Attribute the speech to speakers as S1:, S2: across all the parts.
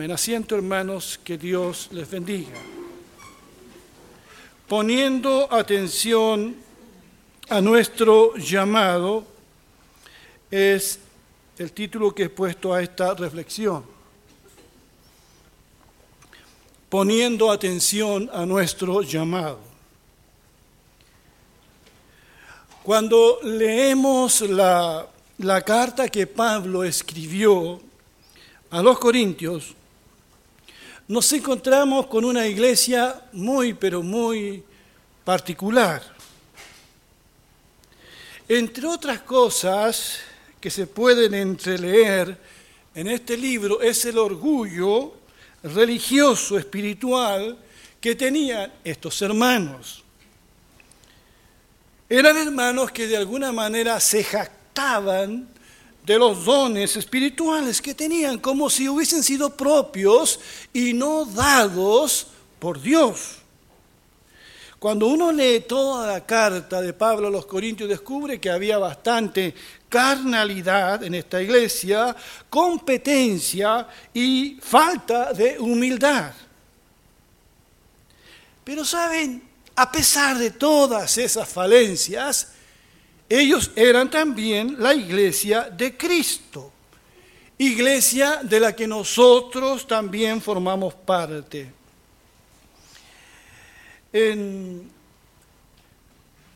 S1: Amén. Asiento, hermanos, que Dios les bendiga. Poniendo atención a nuestro llamado, es el título que he puesto a esta reflexión. Poniendo atención a nuestro llamado. Cuando leemos la, la carta que Pablo escribió a los Corintios, nos encontramos con una iglesia muy, pero muy particular. Entre otras cosas que se pueden entreleer en este libro es el orgullo religioso, espiritual que tenían estos hermanos. Eran hermanos que de alguna manera se jactaban de los dones espirituales que tenían, como si hubiesen sido propios y no dados por Dios. Cuando uno lee toda la carta de Pablo a los Corintios, descubre que había bastante carnalidad en esta iglesia, competencia y falta de humildad. Pero saben, a pesar de todas esas falencias, ellos eran también la iglesia de Cristo, iglesia de la que nosotros también formamos parte. En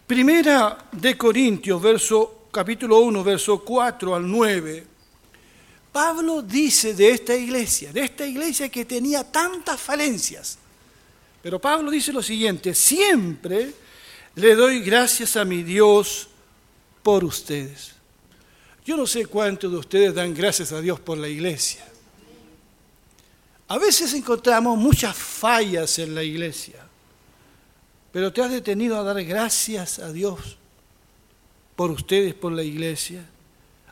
S1: Primera de Corintios, verso, capítulo 1, verso 4 al 9, Pablo dice de esta iglesia, de esta iglesia que tenía tantas falencias, pero Pablo dice lo siguiente, siempre le doy gracias a mi Dios, por ustedes. Yo no sé cuántos de ustedes dan gracias a Dios por la iglesia. A veces encontramos muchas fallas en la iglesia, pero te has detenido a dar gracias a Dios por ustedes, por la iglesia,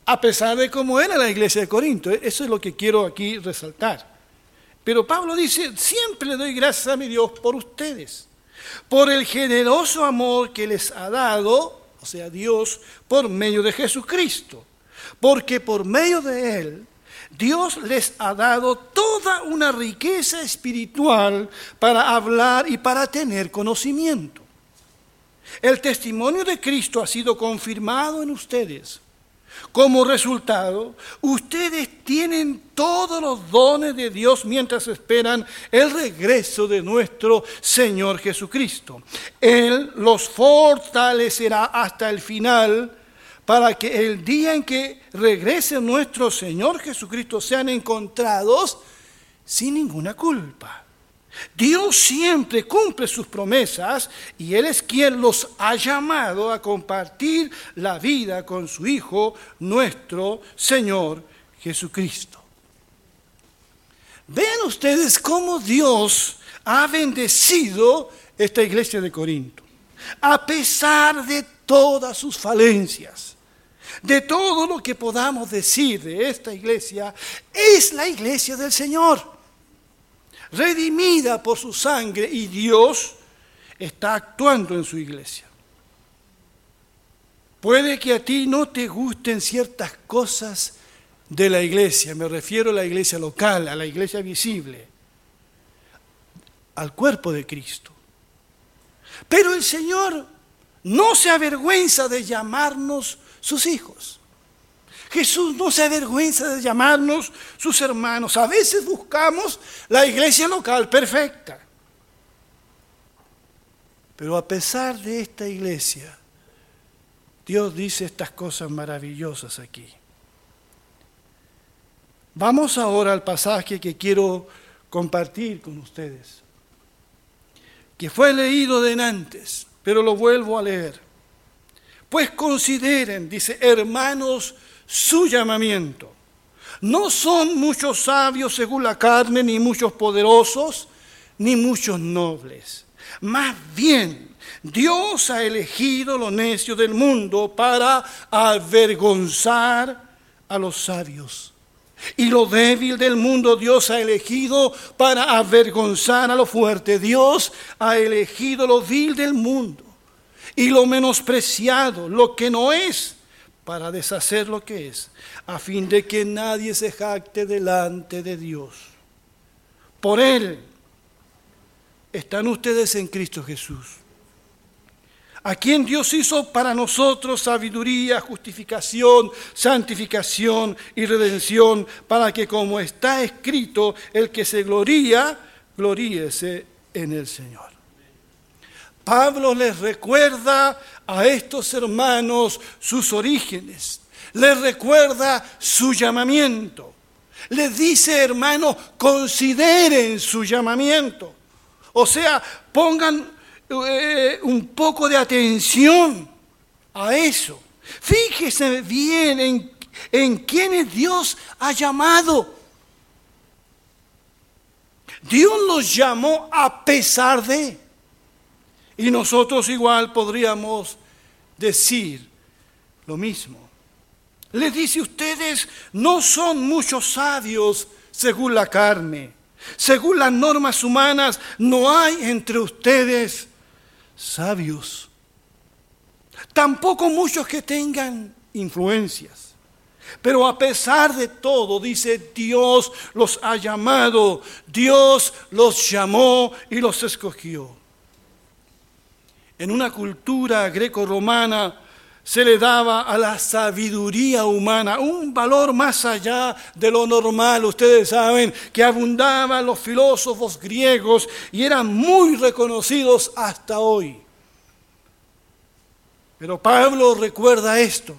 S1: a pesar de cómo era la iglesia de Corinto. Eso es lo que quiero aquí resaltar. Pero Pablo dice, siempre doy gracias a mi Dios por ustedes, por el generoso amor que les ha dado o sea, Dios, por medio de Jesucristo. Porque por medio de Él, Dios les ha dado toda una riqueza espiritual para hablar y para tener conocimiento. El testimonio de Cristo ha sido confirmado en ustedes. Como resultado, ustedes tienen todos los dones de Dios mientras esperan el regreso de nuestro Señor Jesucristo. Él los fortalecerá hasta el final para que el día en que regrese nuestro Señor Jesucristo sean encontrados sin ninguna culpa. Dios siempre cumple sus promesas y Él es quien los ha llamado a compartir la vida con su Hijo, nuestro Señor Jesucristo. Vean ustedes cómo Dios ha bendecido esta iglesia de Corinto, a pesar de todas sus falencias. De todo lo que podamos decir de esta iglesia, es la iglesia del Señor redimida por su sangre y Dios está actuando en su iglesia. Puede que a ti no te gusten ciertas cosas de la iglesia, me refiero a la iglesia local, a la iglesia visible, al cuerpo de Cristo. Pero el Señor no se avergüenza de llamarnos sus hijos. Jesús no se avergüenza de llamarnos sus hermanos. A veces buscamos la iglesia local perfecta. Pero a pesar de esta iglesia, Dios dice estas cosas maravillosas aquí. Vamos ahora al pasaje que quiero compartir con ustedes, que fue leído de antes, pero lo vuelvo a leer. Pues consideren, dice, hermanos, su llamamiento. No son muchos sabios según la carne, ni muchos poderosos, ni muchos nobles. Más bien, Dios ha elegido lo necio del mundo para avergonzar a los sabios. Y lo débil del mundo Dios ha elegido para avergonzar a lo fuerte. Dios ha elegido lo vil del mundo y lo menospreciado, lo que no es para deshacer lo que es, a fin de que nadie se jacte delante de Dios. por Él, están ustedes en Cristo Jesús, a quien Dios hizo para nosotros sabiduría, justificación, santificación y redención, para que como está escrito, el que se gloría, gloríese en el Señor. Pablo les recuerda a estos hermanos sus orígenes, les recuerda su llamamiento. Les dice, hermanos, consideren su llamamiento. O sea, pongan eh, un poco de atención a eso. Fíjese bien en, en quienes Dios ha llamado. Dios los llamó a pesar de. Y nosotros igual podríamos decir lo mismo. Les dice, ustedes no son muchos sabios según la carne. Según las normas humanas, no hay entre ustedes sabios. Tampoco muchos que tengan influencias. Pero a pesar de todo, dice, Dios los ha llamado, Dios los llamó y los escogió. En una cultura greco-romana se le daba a la sabiduría humana un valor más allá de lo normal. Ustedes saben que abundaban los filósofos griegos y eran muy reconocidos hasta hoy. Pero Pablo recuerda esto.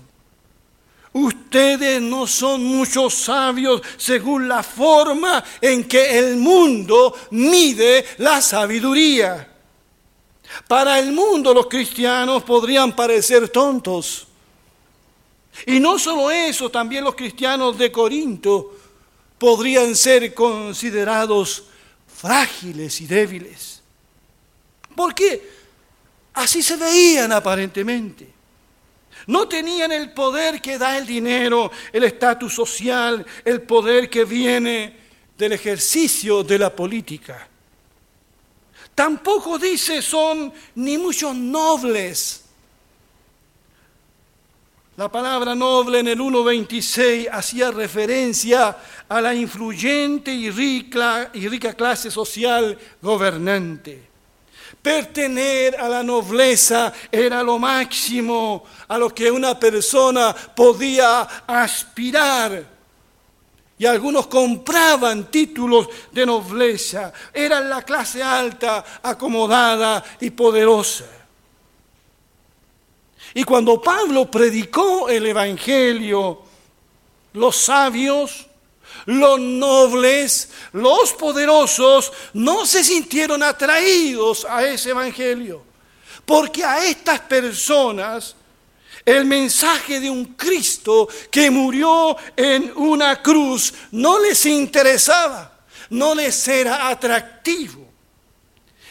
S1: Ustedes no son muchos sabios según la forma en que el mundo mide la sabiduría. Para el mundo los cristianos podrían parecer tontos. Y no solo eso, también los cristianos de Corinto podrían ser considerados frágiles y débiles. Porque así se veían aparentemente. No tenían el poder que da el dinero, el estatus social, el poder que viene del ejercicio de la política. Tampoco dice son ni muchos nobles. La palabra noble en el 1.26 hacía referencia a la influyente y rica, y rica clase social gobernante. Pertener a la nobleza era lo máximo a lo que una persona podía aspirar y algunos compraban títulos de nobleza. Eran la clase alta, acomodada y poderosa. Y cuando Pablo predicó el Evangelio, los sabios, los nobles, los poderosos no se sintieron atraídos a ese Evangelio. Porque a estas personas el mensaje de un Cristo que murió en una cruz no les interesaba, no les era atractivo.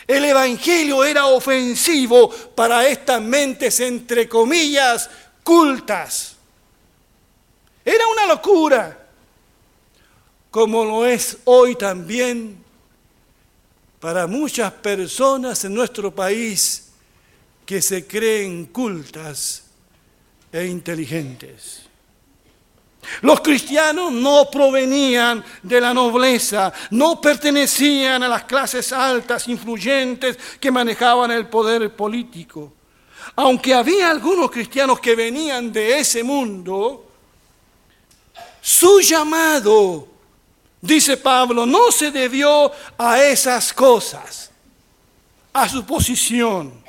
S1: El Evangelio era ofensivo para estas mentes, entre comillas, cultas. Era una locura, como lo es hoy también para muchas personas en nuestro país que se creen cultas e inteligentes. Los cristianos no provenían de la nobleza, no pertenecían a las clases altas, influyentes que manejaban el poder político. Aunque había algunos cristianos que venían de ese mundo, su llamado, dice Pablo, no se debió a esas cosas, a su posición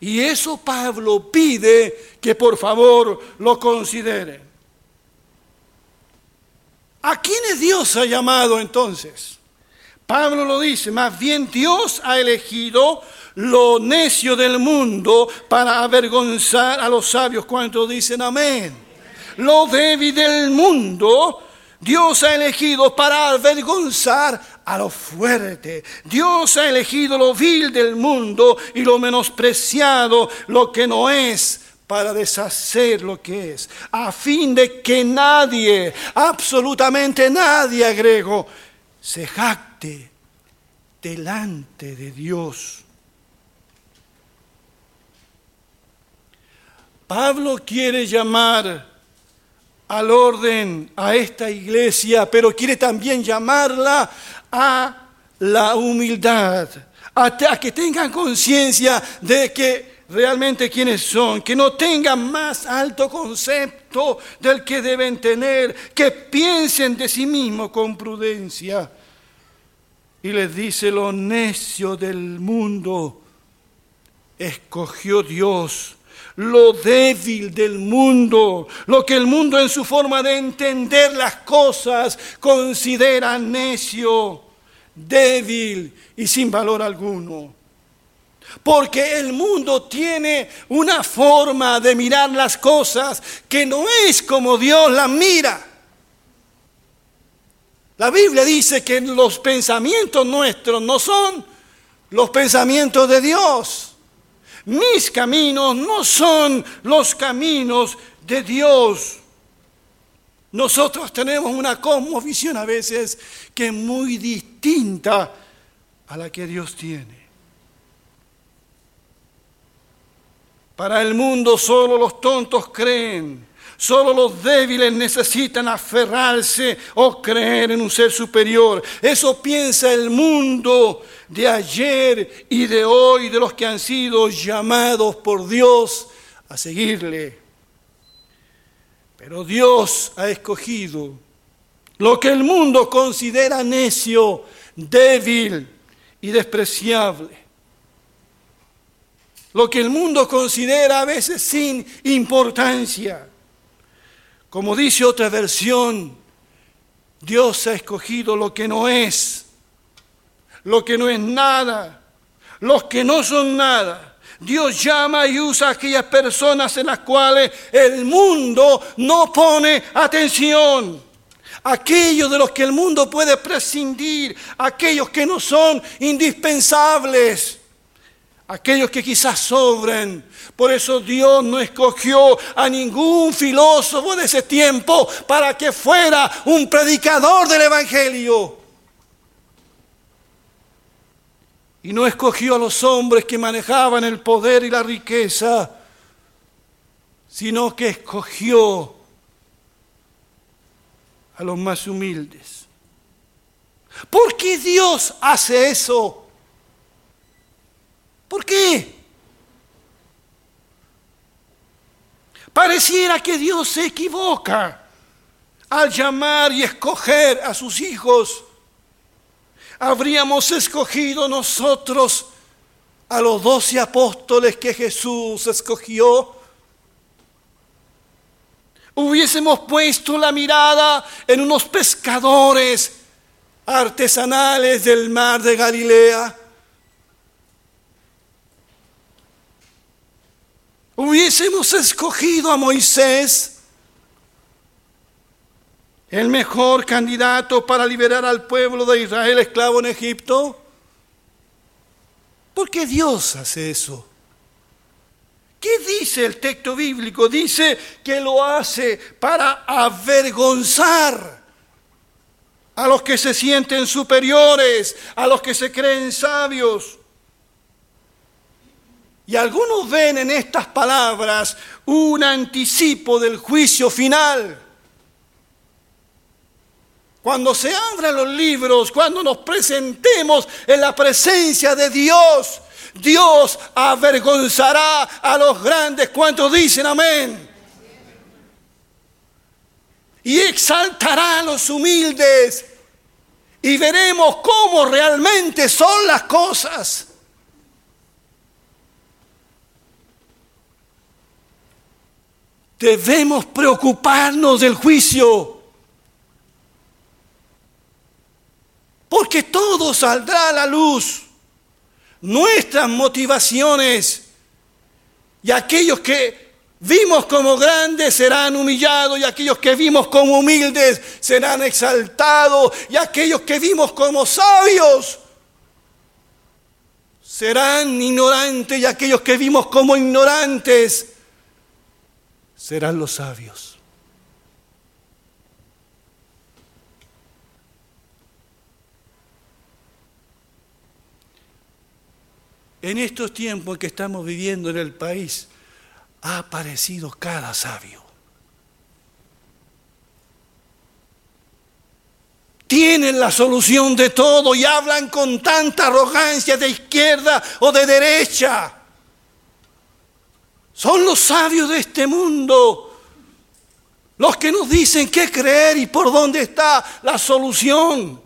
S1: y eso Pablo pide que por favor lo consideren. ¿A quiénes Dios ha llamado entonces? Pablo lo dice, más bien Dios ha elegido lo necio del mundo para avergonzar a los sabios. ¿Cuántos dicen amén? Lo débil del mundo Dios ha elegido para avergonzar a lo fuerte. Dios ha elegido lo vil del mundo y lo menospreciado, lo que no es, para deshacer lo que es, a fin de que nadie, absolutamente nadie, agrego, se jacte delante de Dios. Pablo quiere llamar al orden a esta iglesia, pero quiere también llamarla a la humildad, a, que tengan conciencia de que realmente quiénes son, que no tengan más alto concepto del que deben tener, que piensen de sí mismos con prudencia. Y les dice lo necio del mundo, escogió Dios lo débil del mundo, lo que el mundo en su forma de entender las cosas considera necio, débil y sin valor alguno. Porque el mundo tiene una forma de mirar las cosas que no es como Dios las mira. La Biblia dice que los pensamientos nuestros no son los pensamientos de Dios. Mis caminos no son los caminos de Dios. Nosotros tenemos una cosmovisión a veces que es muy distinta a la que Dios tiene. Para el mundo solo los tontos creen, solo los débiles necesitan aferrarse o creer en un ser superior. Eso piensa el mundo de ayer y de hoy, de los que han sido llamados por Dios a seguirle. Pero Dios ha escogido lo que el mundo considera necio, débil y despreciable lo que el mundo considera a veces sin importancia. Como dice otra versión, Dios ha escogido lo que no es, lo que no es nada, los que no son nada. Dios llama y usa a aquellas personas en las cuales el mundo no pone atención. Aquellos de los que el mundo puede prescindir, aquellos que no son indispensables aquellos que quizás sobren. Por eso Dios no escogió a ningún filósofo de ese tiempo para que fuera un predicador del Evangelio. Y no escogió a los hombres que manejaban el poder y la riqueza, sino que escogió a los más humildes. ¿Por qué Dios hace eso? ¿Por qué? Pareciera que Dios se equivoca al llamar y escoger a sus hijos. Habríamos escogido nosotros a los doce apóstoles que Jesús escogió. Hubiésemos puesto la mirada en unos pescadores artesanales del mar de Galilea hubiésemos escogido a Moisés, el mejor candidato para liberar al pueblo de Israel esclavo en Egipto? ¿Por qué Dios hace eso? ¿Qué dice el texto bíblico? Dice que lo hace para avergonzar a los que se sienten superiores, a los que se creen sabios. Y algunos ven en estas palabras un anticipo del juicio final. Cuando se abran los libros, cuando nos presentemos en la presencia de Dios, Dios avergonzará a los grandes. ¿Cuántos dicen amén? Y exaltará a los humildes. Y veremos cómo realmente son las cosas. Debemos preocuparnos del juicio. Porque todo saldrá a la luz. Nuestras motivaciones y aquellos que vimos como grandes serán humillados y aquellos que vimos como humildes serán exaltados y aquellos que vimos como sabios serán ignorantes y aquellos que vimos como ignorantes serán los sabios. En estos tiempos que estamos viviendo en el país, ha aparecido cada sabio. tienen la solución de todo y hablan con tanta arrogancia de izquierda o de derecha. Son los sabios de este mundo los que nos dicen qué creer y por dónde está la solución.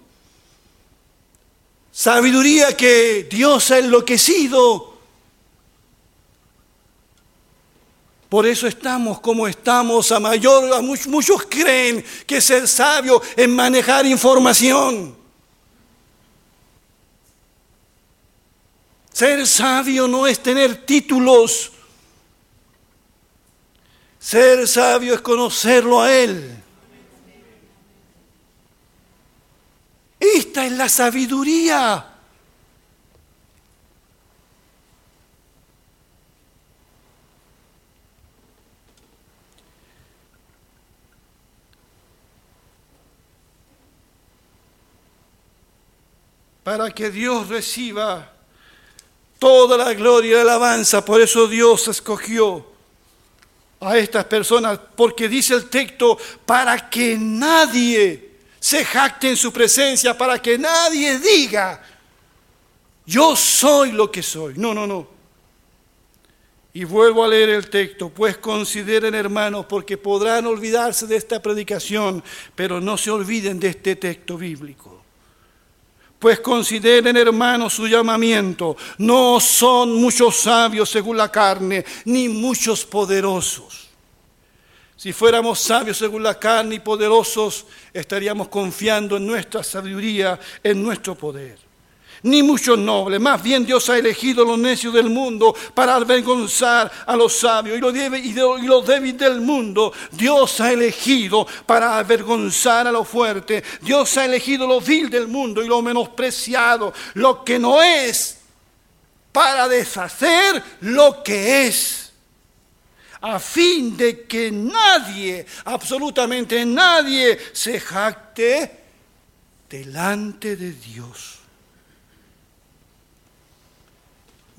S1: Sabiduría que Dios ha enloquecido. Por eso estamos como estamos. A mayor, a muchos, muchos creen que ser sabio es manejar información. Ser sabio no es tener títulos. Ser sabio es conocerlo a Él. Esta es la sabiduría. Para que Dios reciba toda la gloria y la alabanza, por eso Dios escogió a estas personas, porque dice el texto, para que nadie se jacte en su presencia, para que nadie diga, yo soy lo que soy. No, no, no. Y vuelvo a leer el texto, pues consideren hermanos, porque podrán olvidarse de esta predicación, pero no se olviden de este texto bíblico. Pues consideren, hermanos, su llamamiento. No son muchos sabios según la carne, ni muchos poderosos. Si fuéramos sabios según la carne y poderosos, estaríamos confiando en nuestra sabiduría, en nuestro poder. Ni muchos nobles, más bien Dios ha elegido los necios del mundo para avergonzar a los sabios y los débiles del mundo. Dios ha elegido para avergonzar a los fuertes. Dios ha elegido lo vil del mundo y lo menospreciado, lo que no es, para deshacer lo que es a fin de que nadie, absolutamente nadie, se jacte delante de Dios.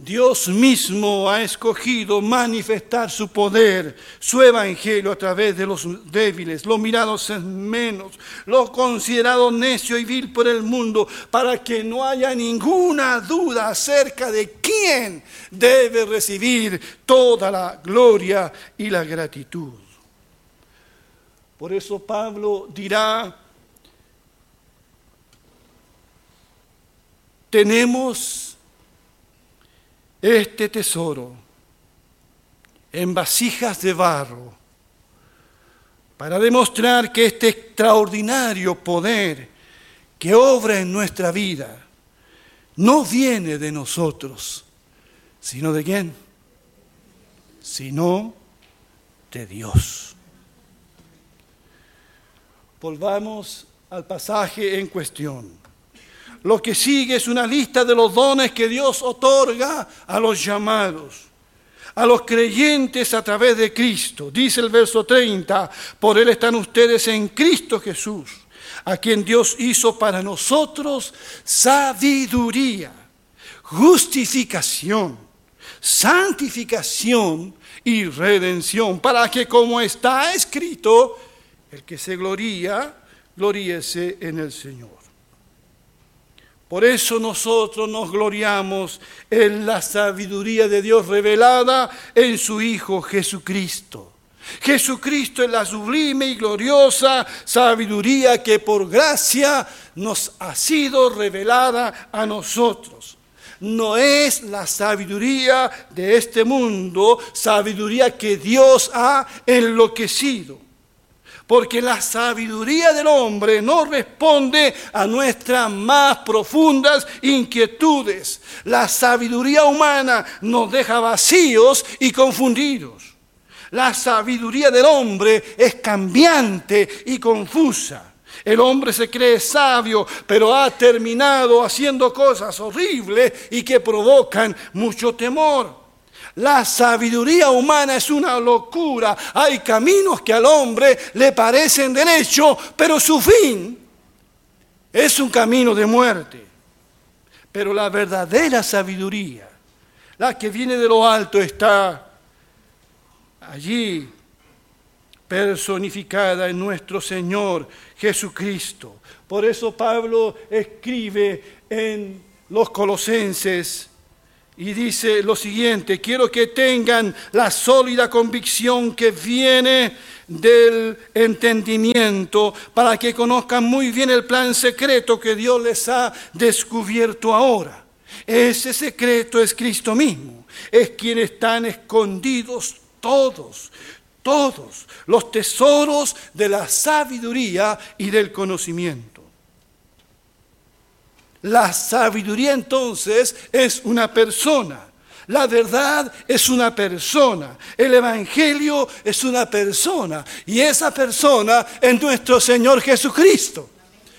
S1: Dios mismo ha escogido manifestar su poder, su evangelio a través de los débiles, los mirados en menos, los considerados necio y vil por el mundo, para que no haya ninguna duda acerca de quién debe recibir toda la gloria y la gratitud. Por eso Pablo dirá, tenemos este tesoro en vasijas de barro para demostrar que este extraordinario poder que obra en nuestra vida no viene de nosotros, sino de quién? Sino de Dios. Volvamos al pasaje en cuestión. Lo que sigue es una lista de los dones que Dios otorga a los llamados, a los creyentes a través de Cristo. Dice el verso 30, por Él están ustedes en Cristo Jesús, a quien Dios hizo para nosotros sabiduría, justificación, santificación y redención, para que como está escrito, el que se gloría, gloríese en el Señor. Por eso nosotros nos gloriamos en la sabiduría de Dios revelada en su Hijo Jesucristo. Jesucristo es la sublime y gloriosa sabiduría que por gracia nos ha sido revelada a nosotros. No es la sabiduría de este mundo, sabiduría que Dios ha enloquecido porque la sabiduría del hombre no responde a nuestras más profundas inquietudes. La sabiduría humana nos deja vacíos y confundidos. La sabiduría del hombre es cambiante y confusa. El hombre se cree sabio, pero ha terminado haciendo cosas horribles y que provocan mucho temor. La sabiduría humana es una locura. Hay caminos que al hombre le parecen derechos, pero su fin es un camino de muerte. Pero la verdadera sabiduría, la que viene de lo alto, está allí personificada en nuestro Señor Jesucristo. Por eso Pablo escribe en los Colosenses y dice lo siguiente, quiero que tengan la sólida convicción que viene del entendimiento para que conozcan muy bien el plan secreto que Dios les ha descubierto ahora. Ese secreto es Cristo mismo, es quien están escondidos todos, todos los tesoros de la sabiduría y del conocimiento. La sabiduría entonces es una persona. La verdad es una persona. El Evangelio es una persona. Y esa persona es nuestro Señor Jesucristo.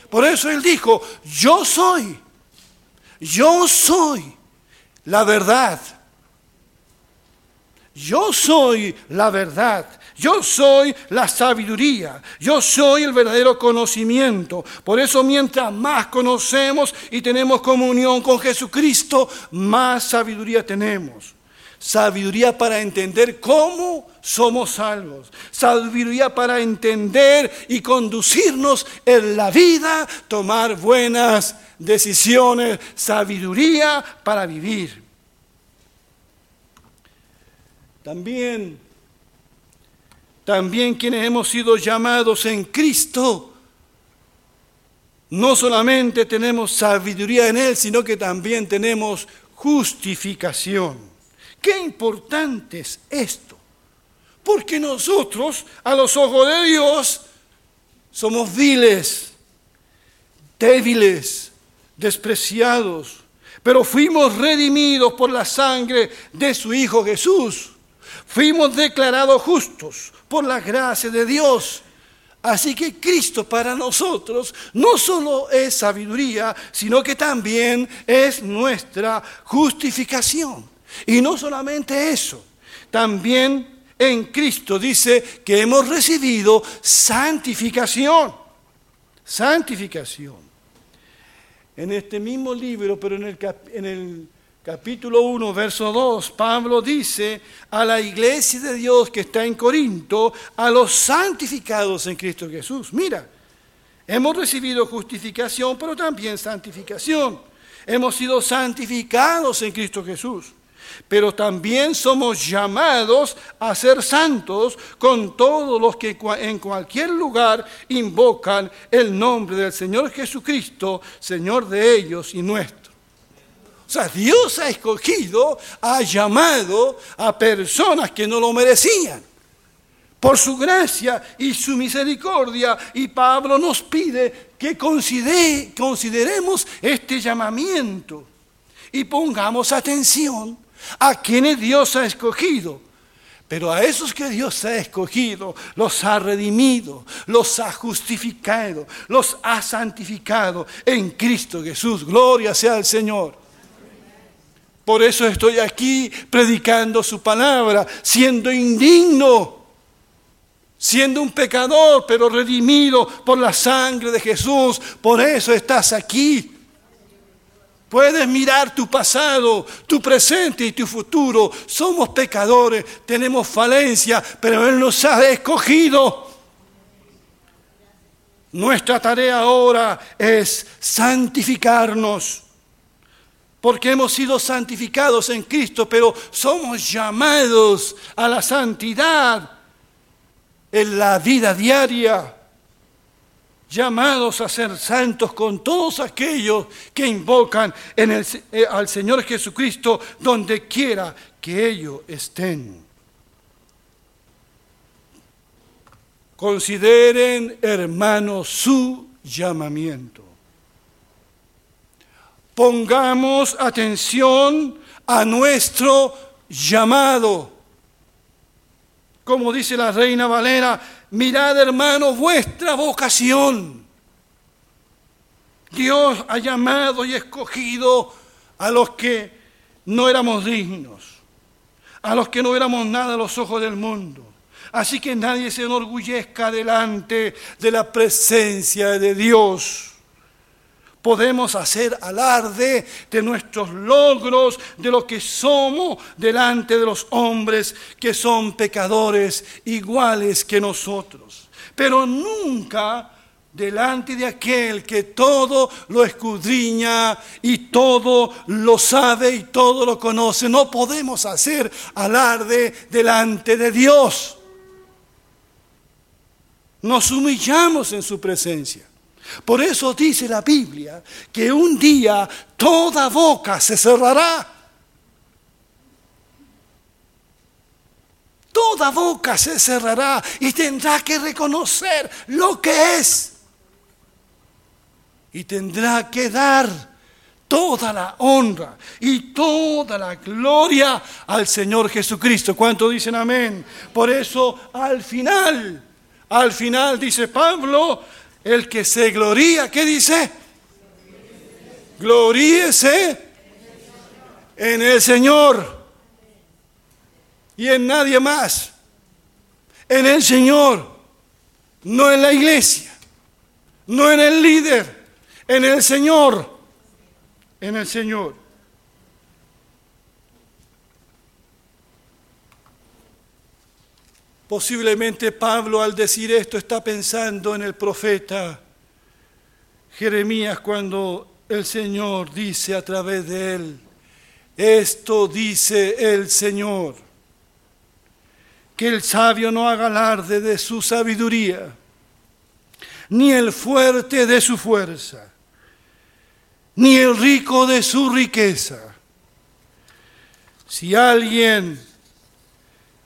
S1: Por eso Él dijo, yo soy, yo soy la verdad. Yo soy la verdad. Yo soy la sabiduría. Yo soy el verdadero conocimiento. Por eso mientras más conocemos y tenemos comunión con Jesucristo, más sabiduría tenemos. Sabiduría para entender cómo somos salvos. Sabiduría para entender y conducirnos en la vida, tomar buenas decisiones. Sabiduría para vivir. También, también quienes hemos sido llamados en Cristo, no solamente tenemos sabiduría en Él, sino que también tenemos justificación. Qué importante es esto, porque nosotros, a los ojos de Dios, somos viles, débiles, despreciados, pero fuimos redimidos por la sangre de su Hijo Jesús. Fuimos declarados justos por la gracia de Dios. Así que Cristo para nosotros no solo es sabiduría, sino que también es nuestra justificación. Y no solamente eso, también en Cristo dice que hemos recibido santificación. Santificación. En este mismo libro, pero en el, en el capítulo 1, verso 2, Pablo dice a la iglesia de Dios que está en Corinto, a los santificados en Cristo Jesús. Mira, hemos recibido justificación, pero también santificación. Hemos sido santificados en Cristo Jesús, pero también somos llamados a ser santos con todos los que en cualquier lugar invocan el nombre del Señor Jesucristo, Señor de ellos y nuestro. Sea, Dios ha escogido, ha llamado a personas que no lo merecían. Por su gracia y su misericordia. Y Pablo nos pide que consideremos este llamamiento y pongamos atención a quienes Dios ha escogido. Pero a esos que Dios ha escogido, los ha redimido, los ha justificado, los ha santificado en Cristo Jesús. Gloria sea al Señor. Por eso estoy aquí predicando su palabra, siendo indigno, siendo un pecador, pero redimido por la sangre de Jesús. Por eso estás aquí. Puedes mirar tu pasado, tu presente y tu futuro. Somos pecadores, tenemos falencia, pero Él nos ha escogido. Nuestra tarea ahora es santificarnos porque hemos sido santificados en Cristo, pero somos llamados a la santidad en la vida diaria, llamados a ser santos con todos aquellos que invocan eh, al Señor Jesucristo donde quiera que ellos estén. Consideren, hermanos, su llamamiento. Pongamos atención a nuestro llamado. Como dice la reina Valera, mirad hermanos vuestra vocación. Dios ha llamado y escogido a los que no éramos dignos, a los que no éramos nada a los ojos del mundo. Así que nadie se enorgullezca delante de la presencia de Dios Podemos hacer alarde de nuestros logros, de lo que somos delante de los hombres que son pecadores iguales que nosotros. Pero nunca delante de aquel que todo lo escudriña y todo lo sabe y todo lo conoce. No podemos hacer alarde delante de Dios. Nos humillamos en su presencia. Por eso dice la Biblia que un día toda boca se cerrará. Toda boca se cerrará y tendrá que reconocer lo que es. Y tendrá que dar toda la honra y toda la gloria al Señor Jesucristo. ¿Cuánto dicen amén? Por eso al final, al final dice Pablo, el que se gloría, ¿qué dice? Gloríese en el Señor y en nadie más. En el Señor, no en la iglesia, no en el líder, en el Señor, en el Señor. Posiblemente Pablo al decir esto está pensando en el profeta Jeremías cuando el Señor dice a través de él, esto dice el Señor, que el sabio no haga alarde de su sabiduría, ni el fuerte de su fuerza, ni el rico de su riqueza. Si alguien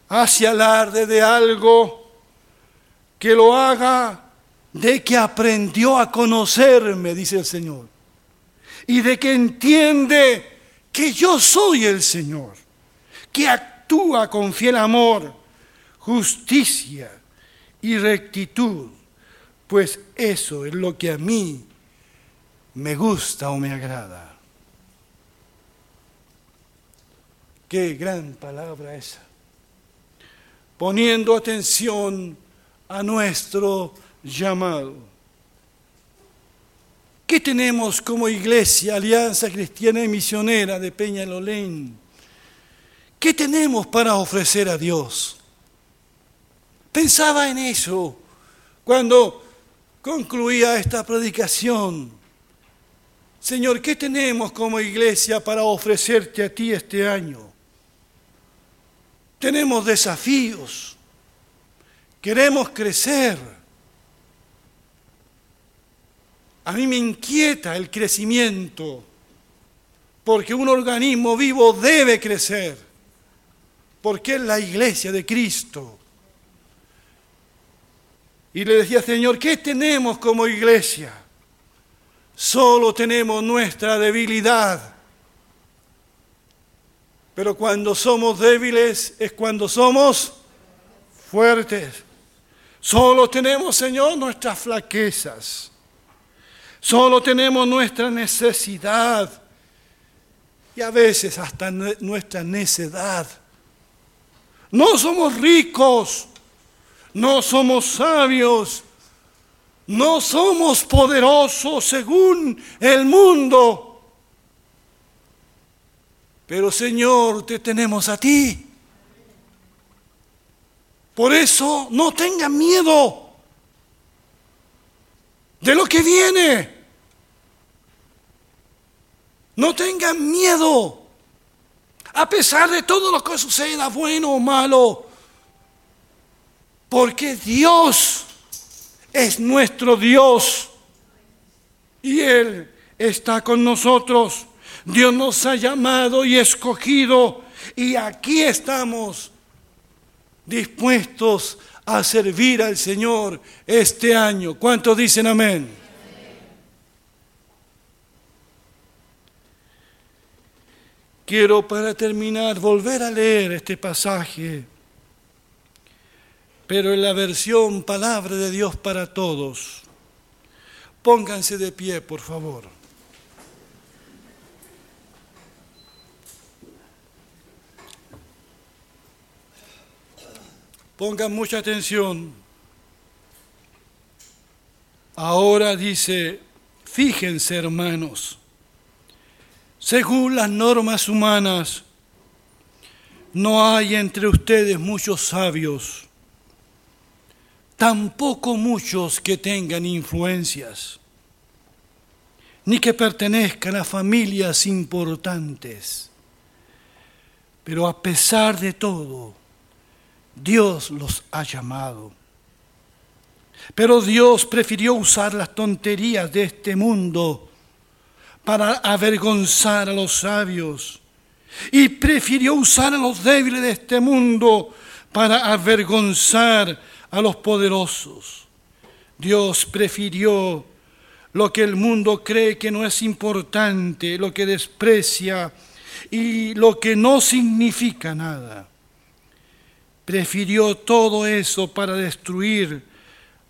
S1: hace alarde de algo, que lo haga de que aprendió a conocerme, dice el Señor, y de que entiende que yo soy el Señor, que actúa con fiel amor, justicia y rectitud, pues eso es lo que a mí me gusta o me agrada. Qué gran palabra esa poniendo atención a nuestro llamado. ¿Qué tenemos como iglesia, Alianza Cristiana y Misionera de Peñalolén? ¿Qué tenemos para ofrecer a Dios? Pensaba en eso cuando concluía esta predicación. Señor, ¿qué tenemos como iglesia para ofrecerte a ti este año? Tenemos desafíos. Queremos crecer. A mí me inquieta el crecimiento, porque un organismo vivo debe crecer, porque es la iglesia de Cristo. Y le decía, Señor, ¿qué tenemos como iglesia? Solo tenemos nuestra debilidad pero cuando somos débiles es cuando somos fuertes. Solo tenemos, Señor, nuestras flaquezas. Solo tenemos nuestra necesidad y a veces hasta nuestra necedad. No somos ricos, no somos sabios, no somos poderosos según el mundo pero Señor, te tenemos a ti. Por eso no tengan miedo de lo que viene. No tengan miedo. A pesar de todo lo que suceda, bueno o malo. Porque Dios es nuestro Dios. Y Él está con nosotros. Dios nos ha llamado y escogido y aquí estamos dispuestos a servir al Señor este año. ¿Cuántos dicen amén? Quiero para terminar volver a leer este pasaje, pero en la versión Palabra de Dios para Todos. Pónganse de pie, por favor. Pongan mucha atención. Ahora dice Fíjense, hermanos, según las normas humanas, no hay entre ustedes muchos sabios, tampoco muchos que tengan influencias, ni que pertenezcan a familias importantes. Pero a pesar de todo, Dios los ha llamado. Pero Dios prefirió usar las tonterías de este mundo para avergonzar a los sabios y prefirió usar a los débiles de este mundo para avergonzar a los poderosos. Dios prefirió lo que el mundo cree que no es importante, lo que desprecia y lo que no significa nada. Prefirió todo eso para destruir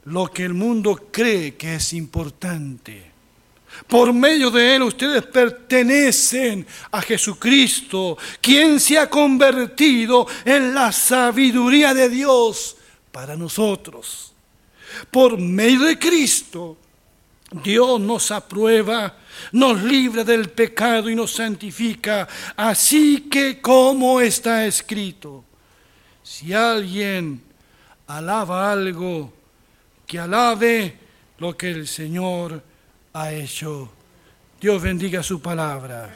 S1: lo que el mundo cree que es importante. Por medio de Él ustedes pertenecen a Jesucristo, quien se ha convertido en la sabiduría de Dios para nosotros. Por medio de Cristo, Dios nos aprueba, nos libra del pecado y nos santifica, así que como está escrito, si alguien alaba algo, que alabe lo que el Señor ha hecho. Dios bendiga su palabra.